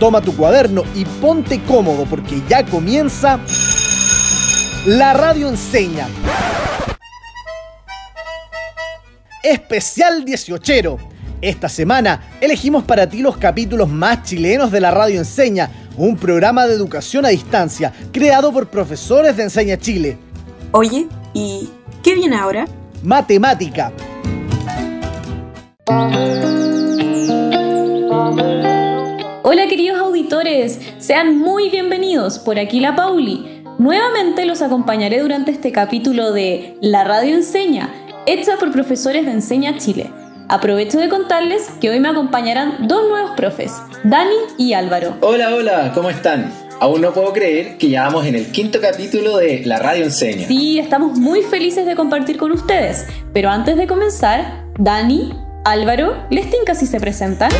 Toma tu cuaderno y ponte cómodo porque ya comienza La Radio Enseña. Especial 18. Esta semana elegimos para ti los capítulos más chilenos de la Radio Enseña, un programa de educación a distancia creado por profesores de Enseña Chile. Oye, ¿y qué viene ahora? Matemática. Hola queridos auditores, sean muy bienvenidos. Por aquí la Pauli. Nuevamente los acompañaré durante este capítulo de La Radio Enseña, hecha por profesores de Enseña Chile. Aprovecho de contarles que hoy me acompañarán dos nuevos profes, Dani y Álvaro. Hola, hola, ¿cómo están? Aún no puedo creer que ya vamos en el quinto capítulo de La Radio Enseña. Sí, estamos muy felices de compartir con ustedes. Pero antes de comenzar, Dani, Álvaro, ¿les tinca si se presentan?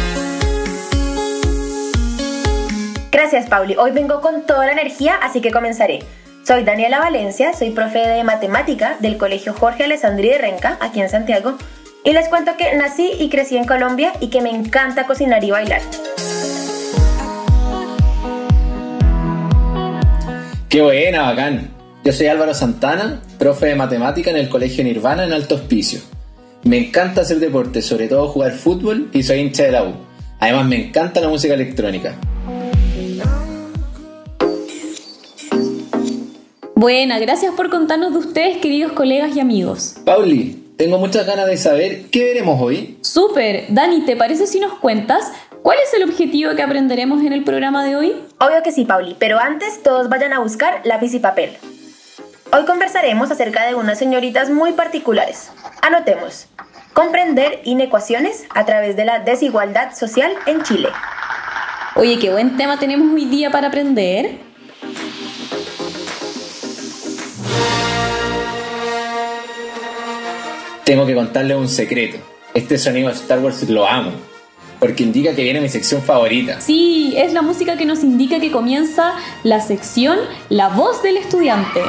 Gracias, Pauli. Hoy vengo con toda la energía, así que comenzaré. Soy Daniela Valencia, soy profe de matemática del Colegio Jorge Alessandri de Renca, aquí en Santiago, y les cuento que nací y crecí en Colombia y que me encanta cocinar y bailar. Qué buena, bacán. Yo soy Álvaro Santana, profe de matemática en el Colegio Nirvana en Alto Hospicio. Me encanta hacer deporte, sobre todo jugar fútbol y soy hincha de la U. Además me encanta la música electrónica. Buena, gracias por contarnos de ustedes, queridos colegas y amigos. Pauli, tengo muchas ganas de saber qué veremos hoy. Súper, Dani, ¿te parece si nos cuentas cuál es el objetivo que aprenderemos en el programa de hoy? Obvio que sí, Pauli, pero antes todos vayan a buscar lápiz y papel. Hoy conversaremos acerca de unas señoritas muy particulares. Anotemos. Comprender inecuaciones a través de la desigualdad social en Chile. Oye, qué buen tema tenemos hoy día para aprender. Tengo que contarles un secreto. Este sonido de Star Wars lo amo, porque indica que viene mi sección favorita. Sí, es la música que nos indica que comienza la sección La voz del estudiante.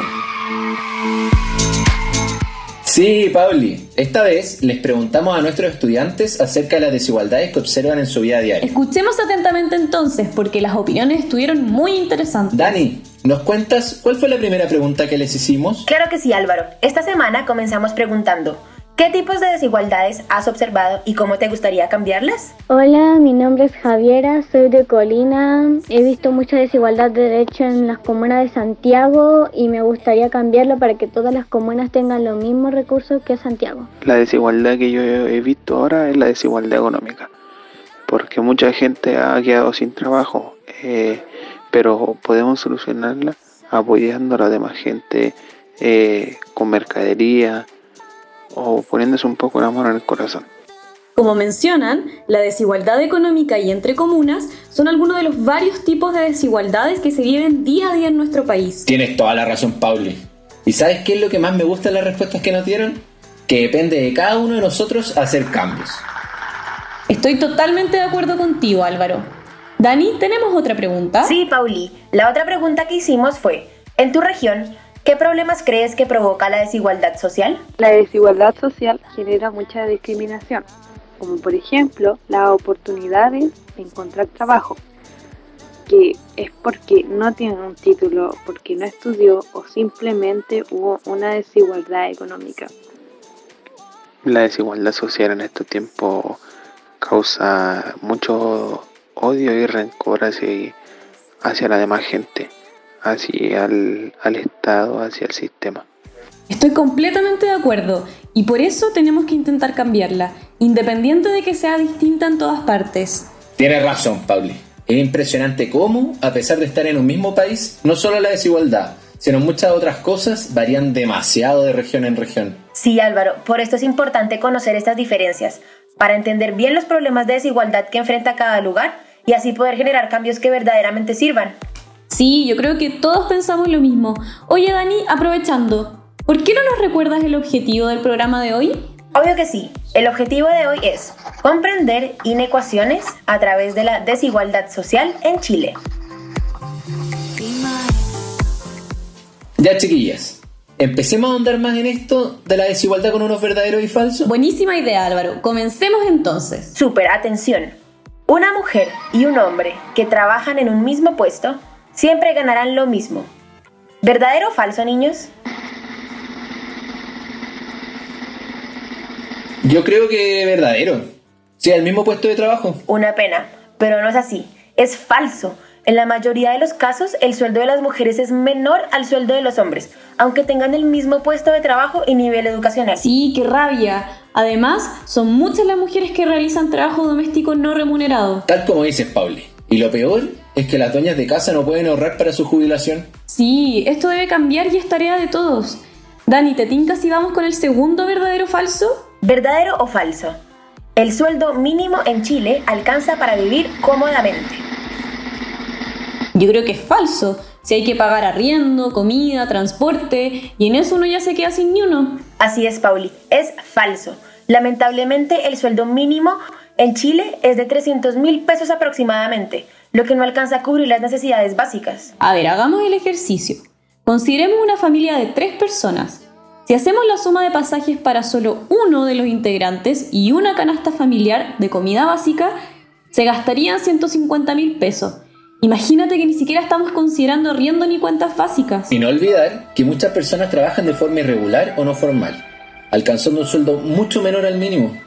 Sí, Pauli. Esta vez les preguntamos a nuestros estudiantes acerca de las desigualdades que observan en su vida diaria. Escuchemos atentamente entonces, porque las opiniones estuvieron muy interesantes. Dani, ¿nos cuentas cuál fue la primera pregunta que les hicimos? Claro que sí, Álvaro. Esta semana comenzamos preguntando, ¿Qué tipos de desigualdades has observado y cómo te gustaría cambiarlas? Hola, mi nombre es Javiera, soy de Colina. He visto mucha desigualdad de derecho en las comunas de Santiago y me gustaría cambiarlo para que todas las comunas tengan los mismos recursos que Santiago. La desigualdad que yo he visto ahora es la desigualdad económica, porque mucha gente ha quedado sin trabajo, eh, pero podemos solucionarla apoyando a la demás gente eh, con mercadería o poniéndose un poco la mano en el corazón. Como mencionan, la desigualdad económica y entre comunas son algunos de los varios tipos de desigualdades que se viven día a día en nuestro país. Tienes toda la razón, Pauli. ¿Y sabes qué es lo que más me gusta de las respuestas que nos dieron? Que depende de cada uno de nosotros hacer cambios. Estoy totalmente de acuerdo contigo, Álvaro. Dani, ¿tenemos otra pregunta? Sí, Pauli. La otra pregunta que hicimos fue, en tu región, ¿Qué problemas crees que provoca la desigualdad social? La desigualdad social genera mucha discriminación, como por ejemplo las oportunidades de encontrar trabajo, que es porque no tiene un título, porque no estudió o simplemente hubo una desigualdad económica. La desigualdad social en estos tiempos causa mucho odio y rencor hacia, hacia la demás gente hacia el, al Estado, hacia el sistema. Estoy completamente de acuerdo y por eso tenemos que intentar cambiarla, independiente de que sea distinta en todas partes. Tienes razón, Pauli. Es impresionante cómo, a pesar de estar en un mismo país, no solo la desigualdad, sino muchas otras cosas varían demasiado de región en región. Sí, Álvaro, por esto es importante conocer estas diferencias, para entender bien los problemas de desigualdad que enfrenta cada lugar y así poder generar cambios que verdaderamente sirvan. Sí, yo creo que todos pensamos lo mismo. Oye, Dani, aprovechando, ¿por qué no nos recuerdas el objetivo del programa de hoy? Obvio que sí. El objetivo de hoy es comprender inecuaciones a través de la desigualdad social en Chile. Ya, chiquillas, empecemos a ahondar más en esto de la desigualdad con unos verdaderos y falsos. Buenísima idea, Álvaro. Comencemos entonces. Super, atención. Una mujer y un hombre que trabajan en un mismo puesto siempre ganarán lo mismo. ¿Verdadero o falso, niños? Yo creo que verdadero. Sí, al mismo puesto de trabajo. Una pena, pero no es así. Es falso. En la mayoría de los casos, el sueldo de las mujeres es menor al sueldo de los hombres, aunque tengan el mismo puesto de trabajo y nivel educacional. Sí, qué rabia. Además, son muchas las mujeres que realizan trabajo doméstico no remunerado. Tal como dices, Pauli. Y lo peor es que las dueñas de casa no pueden ahorrar para su jubilación. Sí, esto debe cambiar y es tarea de todos. Dani, ¿te tinca si vamos con el segundo verdadero o falso? ¿Verdadero o falso? El sueldo mínimo en Chile alcanza para vivir cómodamente. Yo creo que es falso. Si hay que pagar arriendo, comida, transporte, y en eso uno ya se queda sin ni uno. Así es, Pauli, es falso. Lamentablemente, el sueldo mínimo en Chile es de 300 mil pesos aproximadamente, lo que no alcanza a cubrir las necesidades básicas. A ver, hagamos el ejercicio. Consideremos una familia de tres personas. Si hacemos la suma de pasajes para solo uno de los integrantes y una canasta familiar de comida básica, se gastarían 150 mil pesos. Imagínate que ni siquiera estamos considerando riendo ni cuentas básicas. Y no olvidar que muchas personas trabajan de forma irregular o no formal, alcanzando un sueldo mucho menor al mínimo.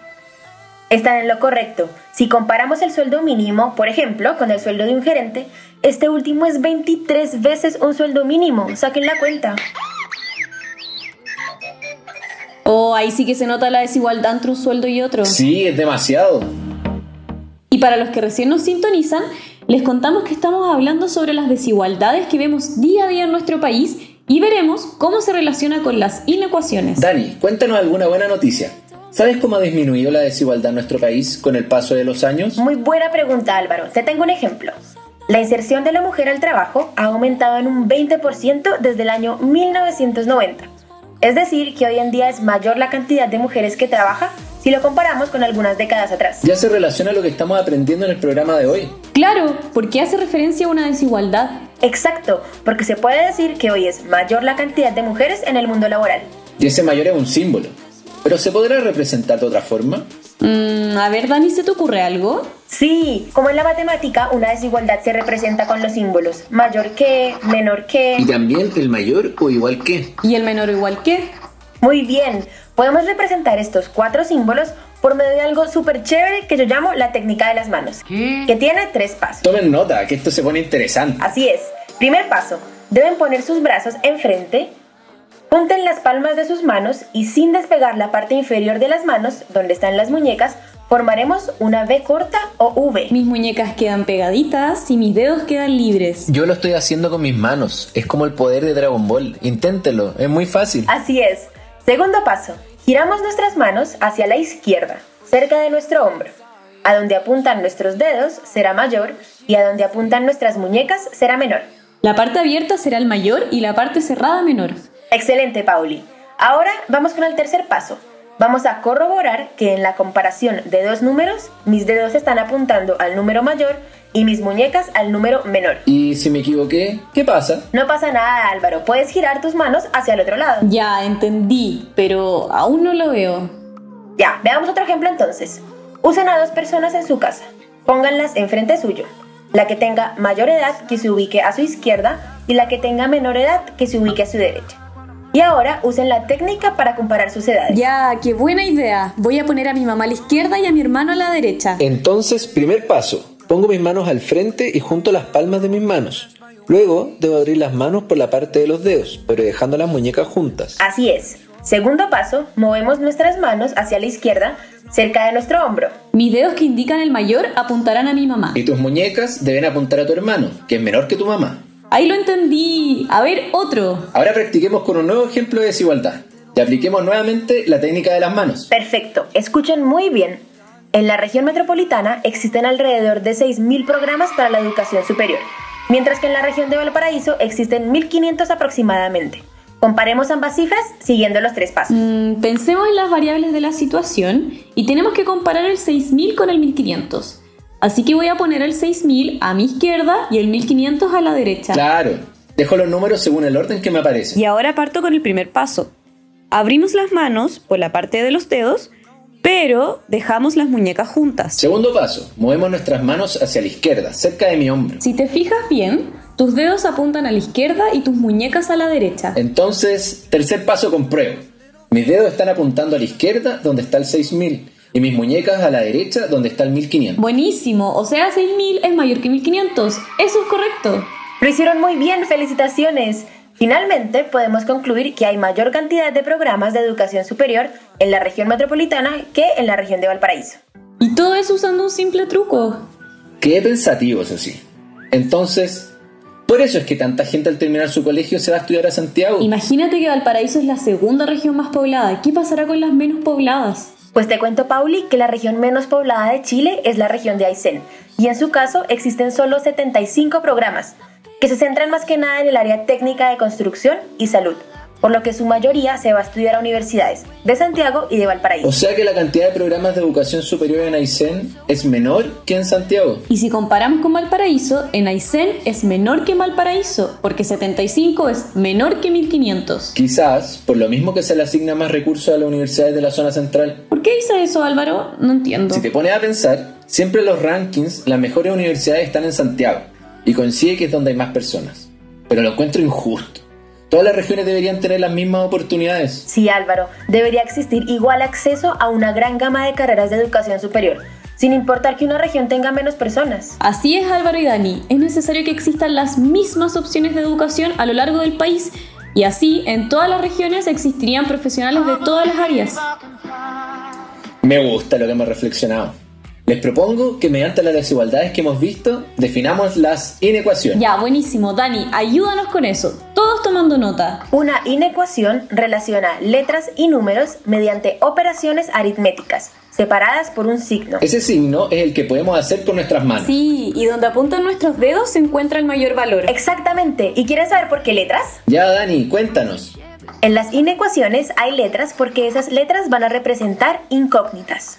Están en lo correcto. Si comparamos el sueldo mínimo, por ejemplo, con el sueldo de un gerente, este último es 23 veces un sueldo mínimo. Saquen la cuenta. Oh, ahí sí que se nota la desigualdad entre un sueldo y otro. Sí, es demasiado. Y para los que recién nos sintonizan, les contamos que estamos hablando sobre las desigualdades que vemos día a día en nuestro país y veremos cómo se relaciona con las inecuaciones. Dani, cuéntanos alguna buena noticia. ¿Sabes cómo ha disminuido la desigualdad en nuestro país con el paso de los años? Muy buena pregunta, Álvaro. Te tengo un ejemplo. La inserción de la mujer al trabajo ha aumentado en un 20% desde el año 1990. Es decir, que hoy en día es mayor la cantidad de mujeres que trabaja si lo comparamos con algunas décadas atrás. Ya se relaciona lo que estamos aprendiendo en el programa de hoy. Claro, porque hace referencia a una desigualdad. Exacto, porque se puede decir que hoy es mayor la cantidad de mujeres en el mundo laboral. Y ese mayor es un símbolo. ¿Pero se podrá representar de otra forma? Mm, a ver, Dani, ¿se te ocurre algo? Sí, como en la matemática, una desigualdad se representa con los símbolos mayor que, menor que. Y también el mayor o igual que. ¿Y el menor o igual que? Muy bien, podemos representar estos cuatro símbolos por medio de algo súper chévere que yo llamo la técnica de las manos, que tiene tres pasos. Tomen nota, que esto se pone interesante. Así es. Primer paso, deben poner sus brazos enfrente, junten las palmas de sus manos y sin despegar la parte inferior de las manos, donde están las muñecas, formaremos una V corta o V. Mis muñecas quedan pegaditas y mis dedos quedan libres. Yo lo estoy haciendo con mis manos. Es como el poder de Dragon Ball. Inténtelo, es muy fácil. Así es. Segundo paso, giramos nuestras manos hacia la izquierda, cerca de nuestro hombro. A donde apuntan nuestros dedos será mayor y a donde apuntan nuestras muñecas será menor. La parte abierta será el mayor y la parte cerrada menor. Excelente, Pauli. Ahora vamos con el tercer paso. Vamos a corroborar que en la comparación de dos números, mis dedos están apuntando al número mayor y mis muñecas al número menor. ¿Y si me equivoqué? ¿Qué pasa? No pasa nada, Álvaro. Puedes girar tus manos hacia el otro lado. Ya, entendí, pero aún no lo veo. Ya, veamos otro ejemplo entonces. Usen a dos personas en su casa. Pónganlas enfrente suyo. La que tenga mayor edad que se ubique a su izquierda y la que tenga menor edad que se ubique a su derecha. Y ahora usen la técnica para comparar sus edades. Ya, qué buena idea. Voy a poner a mi mamá a la izquierda y a mi hermano a la derecha. Entonces, primer paso. Pongo mis manos al frente y junto las palmas de mis manos. Luego debo abrir las manos por la parte de los dedos, pero dejando las muñecas juntas. Así es. Segundo paso, movemos nuestras manos hacia la izquierda, cerca de nuestro hombro. Mis dedos que indican el mayor apuntarán a mi mamá. Y tus muñecas deben apuntar a tu hermano, que es menor que tu mamá. Ahí lo entendí. A ver, otro. Ahora practiquemos con un nuevo ejemplo de desigualdad. Y apliquemos nuevamente la técnica de las manos. Perfecto. Escuchen muy bien. En la región metropolitana existen alrededor de 6.000 programas para la educación superior, mientras que en la región de Valparaíso existen 1.500 aproximadamente. Comparemos ambas cifras siguiendo los tres pasos. Mm, pensemos en las variables de la situación y tenemos que comparar el 6.000 con el 1.500. Así que voy a poner el 6000 a mi izquierda y el 1500 a la derecha. Claro, dejo los números según el orden que me aparece. Y ahora parto con el primer paso. Abrimos las manos por la parte de los dedos pero dejamos las muñecas juntas. Segundo paso, movemos nuestras manos hacia la izquierda, cerca de mi hombro. Si te fijas bien, tus dedos apuntan a la izquierda y tus muñecas a la derecha. Entonces, tercer paso compruebo. Mis dedos están apuntando a la izquierda, donde está el 6000, y mis muñecas a la derecha, donde está el 1500. Buenísimo, o sea, 6000 es mayor que 1500. Eso es correcto. Lo hicieron muy bien, felicitaciones. Finalmente, podemos concluir que hay mayor cantidad de programas de educación superior en la región metropolitana que en la región de Valparaíso. Y todo eso usando un simple truco. Qué pensativo, eso sí. Entonces, por eso es que tanta gente al terminar su colegio se va a estudiar a Santiago. Imagínate que Valparaíso es la segunda región más poblada. ¿Qué pasará con las menos pobladas? Pues te cuento, Pauli, que la región menos poblada de Chile es la región de Aysén, y en su caso existen solo 75 programas, que se centran más que nada en el área técnica de construcción y salud, por lo que su mayoría se va a estudiar a universidades de Santiago y de Valparaíso. O sea que la cantidad de programas de educación superior en Aysén es menor que en Santiago. Y si comparamos con Valparaíso, en Aysén es menor que Valparaíso, porque 75 es menor que 1500. Quizás por lo mismo que se le asigna más recursos a las universidades de la zona central. ¿Por qué dice eso Álvaro? No entiendo. Si te pones a pensar, siempre en los rankings las mejores universidades están en Santiago y coincide que es donde hay más personas. Pero lo encuentro injusto. Todas las regiones deberían tener las mismas oportunidades. Sí, Álvaro, debería existir igual acceso a una gran gama de carreras de educación superior, sin importar que una región tenga menos personas. Así es Álvaro y Dani, es necesario que existan las mismas opciones de educación a lo largo del país y así en todas las regiones existirían profesionales de todas las áreas. Me gusta lo que hemos reflexionado. Les propongo que mediante las desigualdades que hemos visto, definamos las inecuaciones. Ya, buenísimo. Dani, ayúdanos con eso. Todos tomando nota. Una inecuación relaciona letras y números mediante operaciones aritméticas, separadas por un signo. Ese signo es el que podemos hacer con nuestras manos. Sí, y donde apuntan nuestros dedos se encuentra el mayor valor. Exactamente. ¿Y quieres saber por qué letras? Ya, Dani, cuéntanos. En las inecuaciones hay letras porque esas letras van a representar incógnitas.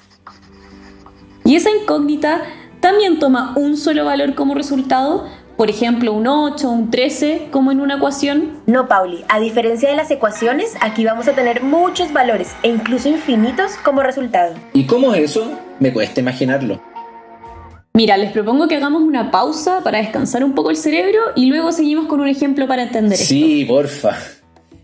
Y esa incógnita también toma un solo valor como resultado, por ejemplo, un 8, un 13, como en una ecuación. No, Pauli, a diferencia de las ecuaciones, aquí vamos a tener muchos valores e incluso infinitos como resultado. ¿Y cómo es eso? Me cuesta imaginarlo. Mira, les propongo que hagamos una pausa para descansar un poco el cerebro y luego seguimos con un ejemplo para entender Sí, porfa.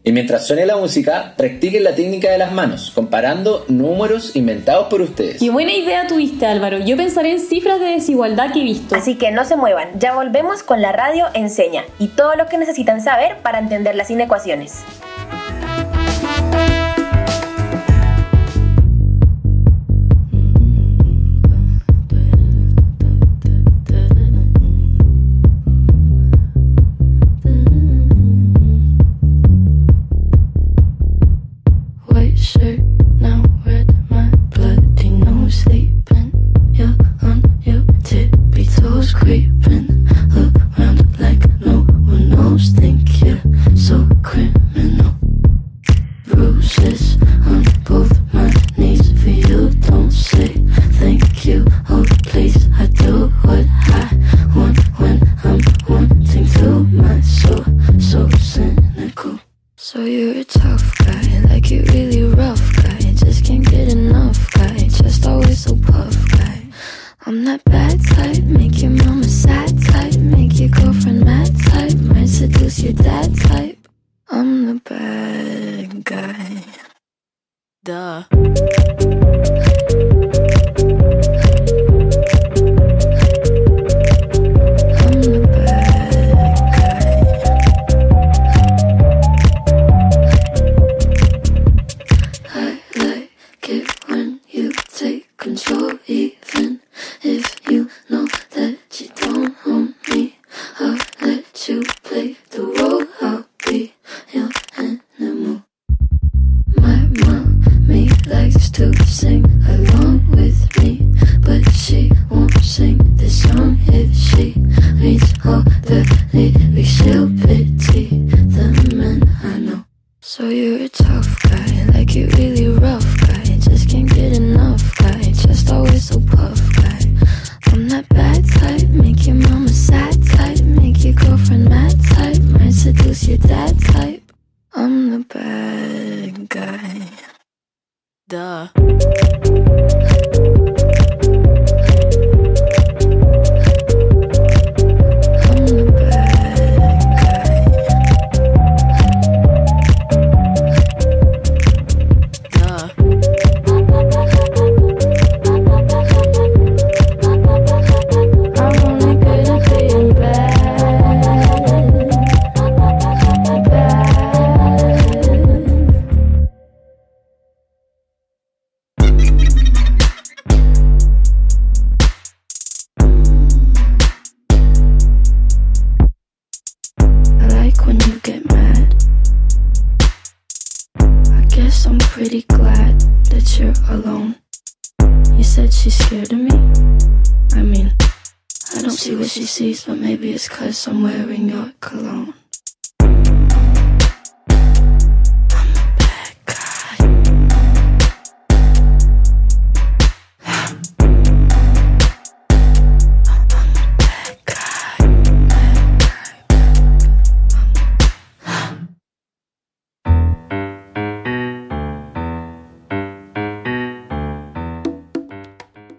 Y mientras suene la música, practiquen la técnica de las manos, comparando números inventados por ustedes. Qué buena idea tuviste, Álvaro. Yo pensaré en cifras de desigualdad que he visto. Así que no se muevan, ya volvemos con la radio enseña y todo lo que necesitan saber para entender las inecuaciones. Creeping I'm your cologne.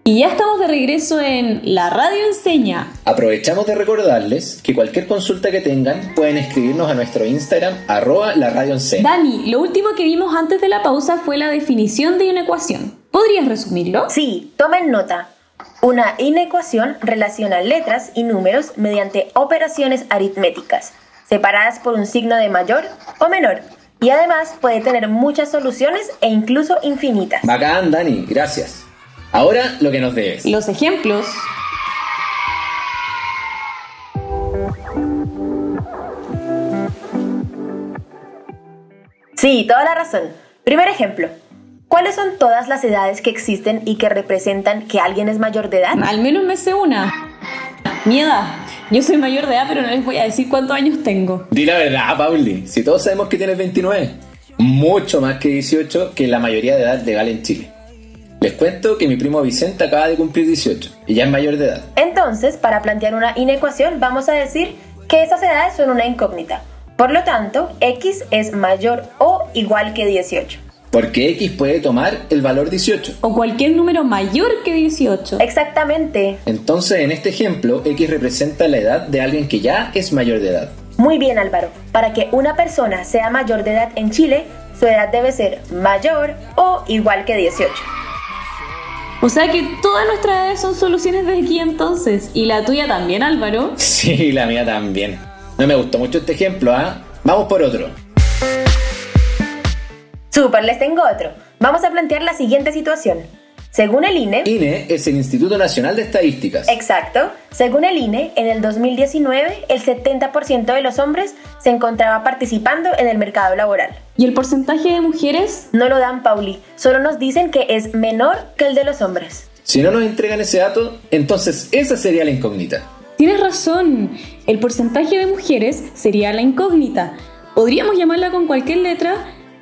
Y ya estamos de regreso en La Radio Enseña. Aprovechamos de recordarles que cualquier consulta que tengan pueden escribirnos a nuestro Instagram arroba la radio enseña. Dani, lo último que vimos antes de la pausa fue la definición de una ecuación. ¿Podrías resumirlo? Sí, tomen nota. Una inecuación relaciona letras y números mediante operaciones aritméticas, separadas por un signo de mayor o menor, y además puede tener muchas soluciones e incluso infinitas. Bacán, Dani, gracias. Ahora lo que nos debes. Los ejemplos. Sí, toda la razón. Primer ejemplo. ¿Cuáles son todas las edades que existen y que representan que alguien es mayor de edad? Al menos me sé una. Mi edad. Yo soy mayor de edad, pero no les voy a decir cuántos años tengo. Di la verdad, Pauli. Si todos sabemos que tienes 29, mucho más que 18 que la mayoría de edad legal en Chile. Les cuento que mi primo Vicente acaba de cumplir 18 y ya es mayor de edad. Entonces, para plantear una inecuación, vamos a decir que esas edades son una incógnita. Por lo tanto, x es mayor o igual que 18. Porque x puede tomar el valor 18. O cualquier número mayor que 18. Exactamente. Entonces, en este ejemplo, x representa la edad de alguien que ya es mayor de edad. Muy bien, Álvaro. Para que una persona sea mayor de edad en Chile, su edad debe ser mayor o igual que 18. O sea que todas nuestras edades son soluciones de aquí entonces. ¿Y la tuya también, Álvaro? Sí, la mía también. No me gustó mucho este ejemplo, ¿ah? Vamos por otro. Super, les tengo otro. Vamos a plantear la siguiente situación. Según el INE, INE es el Instituto Nacional de Estadísticas. Exacto. Según el INE, en el 2019 el 70% de los hombres se encontraba participando en el mercado laboral. ¿Y el porcentaje de mujeres? No lo dan, Pauli. Solo nos dicen que es menor que el de los hombres. Si no nos entregan ese dato, entonces esa sería la incógnita. Tienes razón. El porcentaje de mujeres sería la incógnita. Podríamos llamarla con cualquier letra,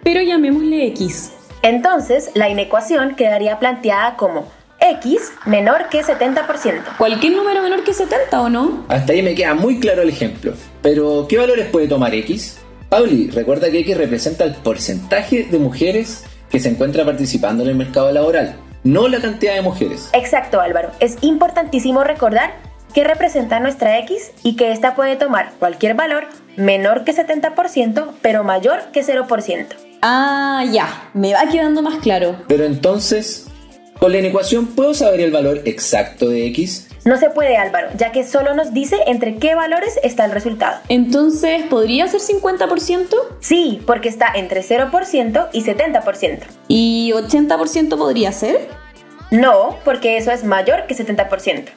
pero llamémosle X. Entonces, la inecuación quedaría planteada como x menor que 70%. ¿Cualquier número menor que 70 o no? Hasta ahí me queda muy claro el ejemplo. Pero, ¿qué valores puede tomar x? Pauli, recuerda que x representa el porcentaje de mujeres que se encuentra participando en el mercado laboral, no la cantidad de mujeres. Exacto, Álvaro. Es importantísimo recordar que representa nuestra x y que ésta puede tomar cualquier valor menor que 70%, pero mayor que 0%. Ah, ya, me va quedando más claro. Pero entonces, ¿con la inecuación puedo saber el valor exacto de x? No se puede, Álvaro, ya que solo nos dice entre qué valores está el resultado. Entonces, ¿podría ser 50%? Sí, porque está entre 0% y 70%. ¿Y 80% podría ser? No, porque eso es mayor que 70%.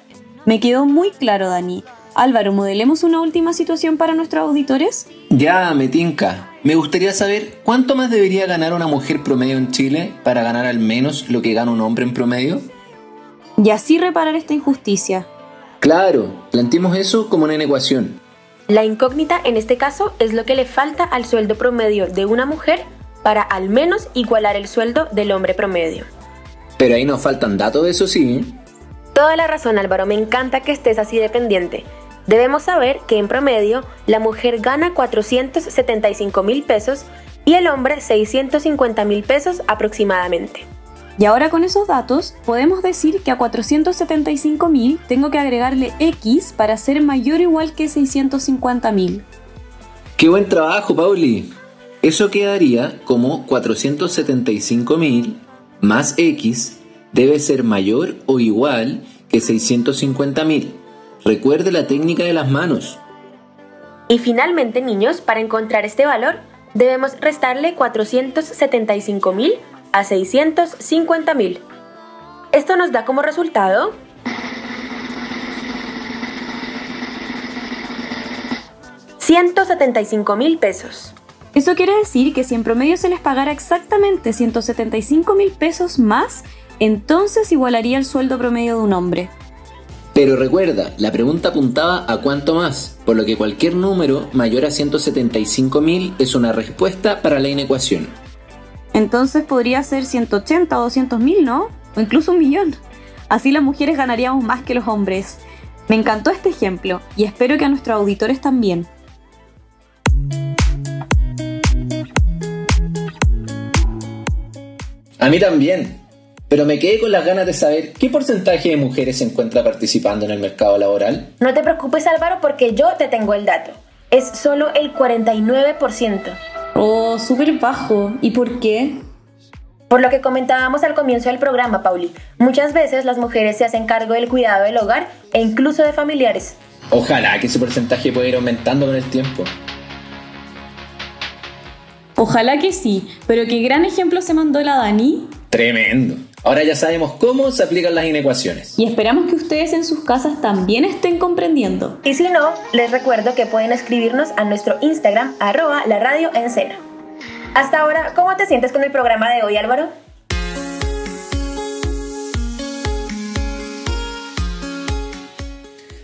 Me quedó muy claro, Dani. Álvaro, ¿modelemos una última situación para nuestros auditores? Ya, me tinca. Me gustaría saber cuánto más debería ganar una mujer promedio en Chile para ganar al menos lo que gana un hombre en promedio. Y así reparar esta injusticia. Claro, planteemos eso como una inecuación. La incógnita en este caso es lo que le falta al sueldo promedio de una mujer para al menos igualar el sueldo del hombre promedio. Pero ahí nos faltan datos, eso sí. ¿eh? Toda la razón Álvaro, me encanta que estés así dependiente. Debemos saber que en promedio la mujer gana 475 mil pesos y el hombre 650 mil pesos aproximadamente. Y ahora con esos datos podemos decir que a 475 mil tengo que agregarle X para ser mayor o igual que 650 mil. ¡Qué buen trabajo, Pauli! Eso quedaría como 475 mil más X debe ser mayor o igual que 650 mil. Recuerde la técnica de las manos. Y finalmente, niños, para encontrar este valor, debemos restarle 475 mil a 650 mil. Esto nos da como resultado 175 mil pesos. Eso quiere decir que si en promedio se les pagara exactamente 175 mil pesos más, entonces igualaría el sueldo promedio de un hombre. Pero recuerda, la pregunta apuntaba a cuánto más, por lo que cualquier número mayor a 175.000 es una respuesta para la inecuación. Entonces podría ser 180 o 200 mil, ¿no? O incluso un millón. Así las mujeres ganaríamos más que los hombres. Me encantó este ejemplo y espero que a nuestros auditores también. A mí también, pero me quedé con las ganas de saber qué porcentaje de mujeres se encuentra participando en el mercado laboral. No te preocupes Álvaro porque yo te tengo el dato. Es solo el 49%. Oh, súper bajo. ¿Y por qué? Por lo que comentábamos al comienzo del programa, Pauli, muchas veces las mujeres se hacen cargo del cuidado del hogar e incluso de familiares. Ojalá que ese porcentaje pueda ir aumentando con el tiempo. Ojalá que sí, pero qué gran ejemplo se mandó la Dani. Tremendo. Ahora ya sabemos cómo se aplican las inecuaciones. Y esperamos que ustedes en sus casas también estén comprendiendo. Y si no, les recuerdo que pueden escribirnos a nuestro Instagram, arroba la radio en cena. Hasta ahora, ¿cómo te sientes con el programa de hoy, Álvaro?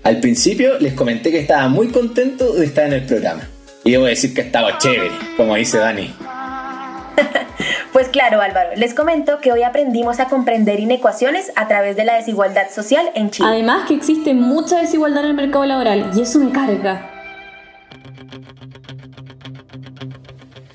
Al principio les comenté que estaba muy contento de estar en el programa. Y debo decir que estaba chévere, como dice Dani. Pues claro, Álvaro, les comento que hoy aprendimos a comprender inecuaciones a través de la desigualdad social en Chile. Además que existe mucha desigualdad en el mercado laboral y eso me carga.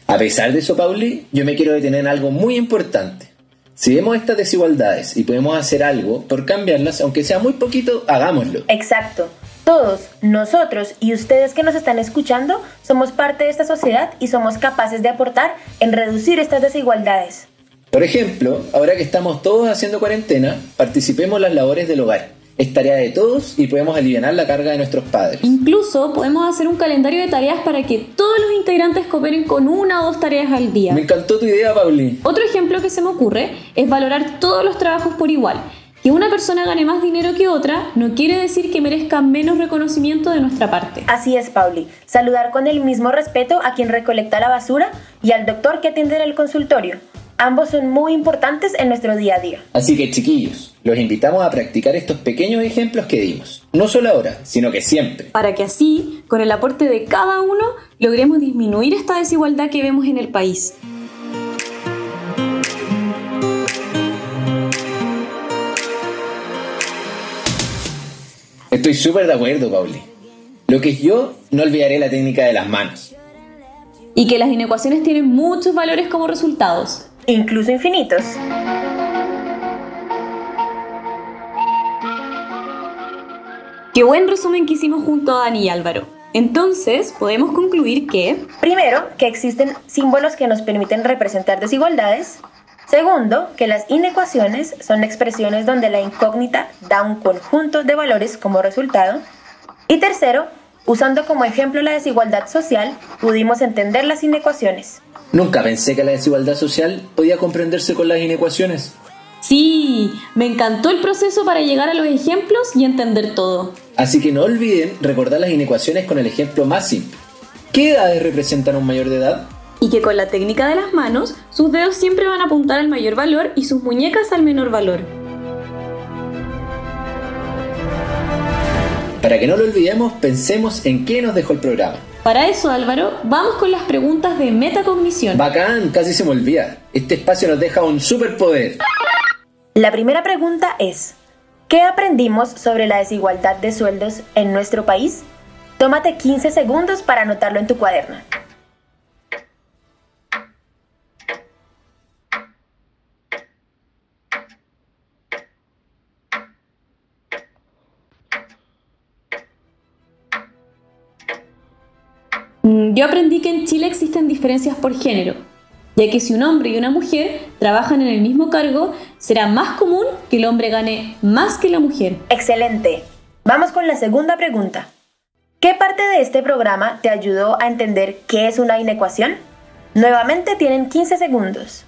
A pesar de eso, Pauli, yo me quiero detener en algo muy importante. Si vemos estas desigualdades y podemos hacer algo por cambiarlas, aunque sea muy poquito, hagámoslo. Exacto. Todos, nosotros y ustedes que nos están escuchando, somos parte de esta sociedad y somos capaces de aportar en reducir estas desigualdades. Por ejemplo, ahora que estamos todos haciendo cuarentena, participemos en las labores del hogar. Es tarea de todos y podemos aliviar la carga de nuestros padres. Incluso podemos hacer un calendario de tareas para que todos los integrantes cooperen con una o dos tareas al día. Me encantó tu idea, Pauli. Otro ejemplo que se me ocurre es valorar todos los trabajos por igual. Que una persona gane más dinero que otra no quiere decir que merezca menos reconocimiento de nuestra parte. Así es, Pauli. Saludar con el mismo respeto a quien recolecta la basura y al doctor que atiende en el consultorio. Ambos son muy importantes en nuestro día a día. Así que chiquillos, los invitamos a practicar estos pequeños ejemplos que dimos. No solo ahora, sino que siempre. Para que así, con el aporte de cada uno, logremos disminuir esta desigualdad que vemos en el país. Estoy súper de acuerdo, Pauli. Lo que es yo, no olvidaré la técnica de las manos. Y que las inecuaciones tienen muchos valores como resultados. Incluso infinitos. Qué buen resumen que hicimos junto a Dani y Álvaro. Entonces, podemos concluir que... Primero, que existen símbolos que nos permiten representar desigualdades. Segundo, que las inecuaciones son expresiones donde la incógnita da un conjunto de valores como resultado. Y tercero, usando como ejemplo la desigualdad social, pudimos entender las inecuaciones. Nunca pensé que la desigualdad social podía comprenderse con las inecuaciones. Sí, me encantó el proceso para llegar a los ejemplos y entender todo. Así que no olviden recordar las inecuaciones con el ejemplo más simple. ¿Qué edades representan un mayor de edad? Y que con la técnica de las manos, sus dedos siempre van a apuntar al mayor valor y sus muñecas al menor valor. Para que no lo olvidemos, pensemos en qué nos dejó el programa. Para eso, Álvaro, vamos con las preguntas de metacognición. Bacán, casi se me olvida. Este espacio nos deja un superpoder. La primera pregunta es, ¿qué aprendimos sobre la desigualdad de sueldos en nuestro país? Tómate 15 segundos para anotarlo en tu cuaderno. Yo aprendí que en Chile existen diferencias por género, ya que si un hombre y una mujer trabajan en el mismo cargo, será más común que el hombre gane más que la mujer. Excelente. Vamos con la segunda pregunta. ¿Qué parte de este programa te ayudó a entender qué es una inecuación? Nuevamente tienen 15 segundos.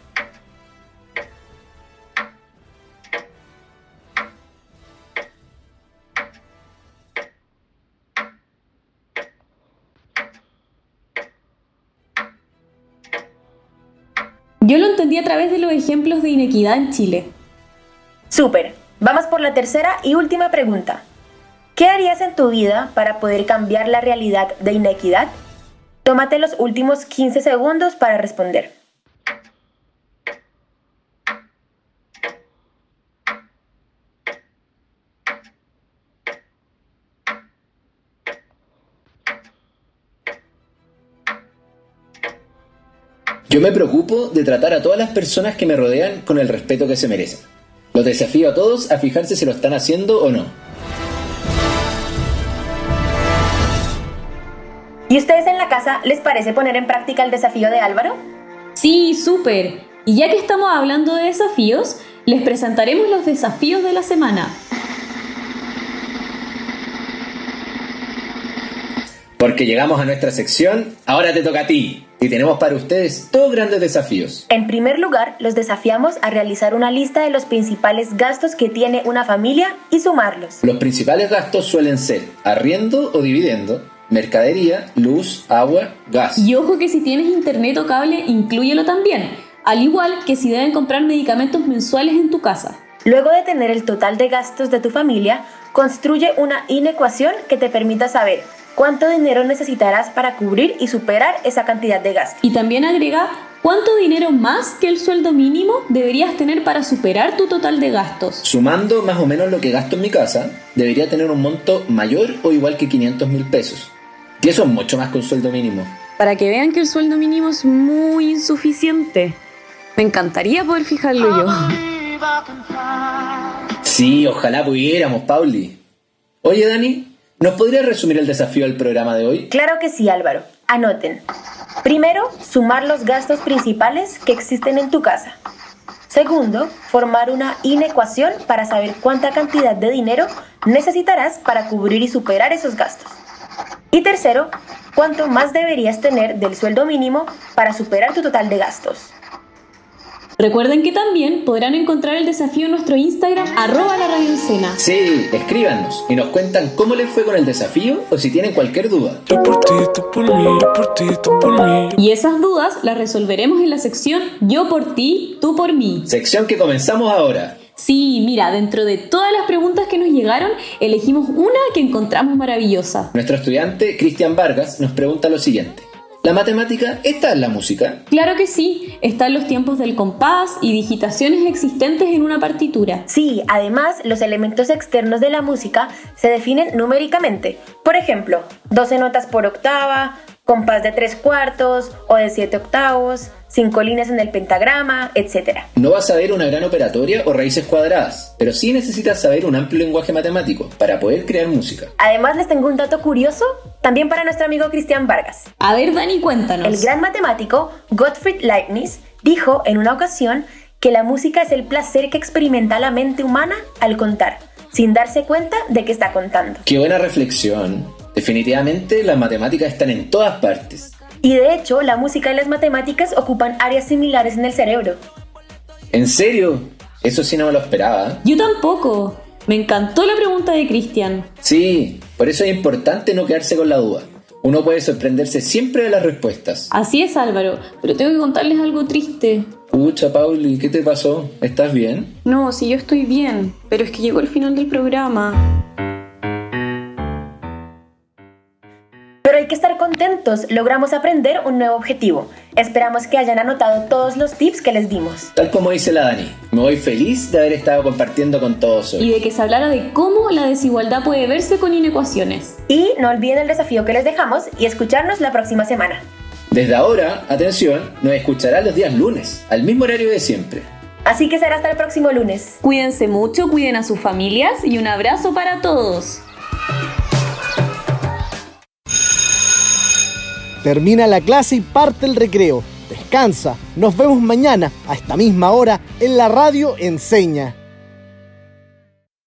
Yo lo entendí a través de los ejemplos de inequidad en Chile. Súper. Vamos por la tercera y última pregunta. ¿Qué harías en tu vida para poder cambiar la realidad de inequidad? Tómate los últimos 15 segundos para responder. Yo me preocupo de tratar a todas las personas que me rodean con el respeto que se merecen. Los desafío a todos a fijarse si lo están haciendo o no. ¿Y ustedes en la casa les parece poner en práctica el desafío de Álvaro? Sí, súper. Y ya que estamos hablando de desafíos, les presentaremos los desafíos de la semana. Porque llegamos a nuestra sección, ahora te toca a ti. Y tenemos para ustedes dos grandes desafíos. En primer lugar, los desafiamos a realizar una lista de los principales gastos que tiene una familia y sumarlos. Los principales gastos suelen ser arriendo o dividendo, mercadería, luz, agua, gas. Y ojo que si tienes internet o cable, inclúyelo también. Al igual que si deben comprar medicamentos mensuales en tu casa. Luego de tener el total de gastos de tu familia, construye una inecuación que te permita saber cuánto dinero necesitarás para cubrir y superar esa cantidad de gastos. Y también agrega cuánto dinero más que el sueldo mínimo deberías tener para superar tu total de gastos. Sumando más o menos lo que gasto en mi casa, debería tener un monto mayor o igual que 500 mil pesos. Y eso es mucho más que un sueldo mínimo. Para que vean que el sueldo mínimo es muy insuficiente. Me encantaría poder fijarlo yo. Sí, ojalá pudiéramos, Pauli. Oye, Dani, ¿nos podrías resumir el desafío del programa de hoy? Claro que sí, Álvaro. Anoten. Primero, sumar los gastos principales que existen en tu casa. Segundo, formar una inecuación para saber cuánta cantidad de dinero necesitarás para cubrir y superar esos gastos. Y tercero, cuánto más deberías tener del sueldo mínimo para superar tu total de gastos. Recuerden que también podrán encontrar el desafío en nuestro Instagram, arroba la radio Encena. Sí, escríbanos y nos cuentan cómo les fue con el desafío o si tienen cualquier duda. Yo por ti, tú por mí, yo por ti, tú por mí. Y esas dudas las resolveremos en la sección Yo por ti, tú por mí. Sección que comenzamos ahora. Sí, mira, dentro de todas las preguntas que nos llegaron, elegimos una que encontramos maravillosa. Nuestro estudiante Cristian Vargas nos pregunta lo siguiente. ¿La matemática está en la música? Claro que sí, están los tiempos del compás y digitaciones existentes en una partitura. Sí, además los elementos externos de la música se definen numéricamente. Por ejemplo, 12 notas por octava, compás de 3 cuartos o de 7 octavos, 5 líneas en el pentagrama, etc. No vas a ver una gran operatoria o raíces cuadradas, pero sí necesitas saber un amplio lenguaje matemático para poder crear música. Además les tengo un dato curioso también para nuestro amigo Cristian Vargas. A ver, Dani, cuéntanos. El gran matemático Gottfried Leibniz dijo en una ocasión que la música es el placer que experimenta la mente humana al contar, sin darse cuenta de que está contando. Qué buena reflexión. Definitivamente las matemáticas están en todas partes. Y de hecho, la música y las matemáticas ocupan áreas similares en el cerebro. ¿En serio? Eso sí no me lo esperaba. Yo tampoco. Me encantó la pregunta de Cristian. Sí, por eso es importante no quedarse con la duda. Uno puede sorprenderse siempre de las respuestas. Así es, Álvaro, pero tengo que contarles algo triste. Pucha, Pauli, ¿qué te pasó? ¿Estás bien? No, sí, yo estoy bien, pero es que llegó el final del programa. Pero hay que estar contentos, logramos aprender un nuevo objetivo. Esperamos que hayan anotado todos los tips que les dimos. Tal como dice la Dani, me voy feliz de haber estado compartiendo con todos hoy. Y de que se hablara de cómo la desigualdad puede verse con inecuaciones. Y no olviden el desafío que les dejamos y escucharnos la próxima semana. Desde ahora, atención, nos escuchará los días lunes, al mismo horario de siempre. Así que será hasta el próximo lunes. Cuídense mucho, cuiden a sus familias y un abrazo para todos. Termina la clase y parte el recreo. Descansa. Nos vemos mañana a esta misma hora en la radio Enseña.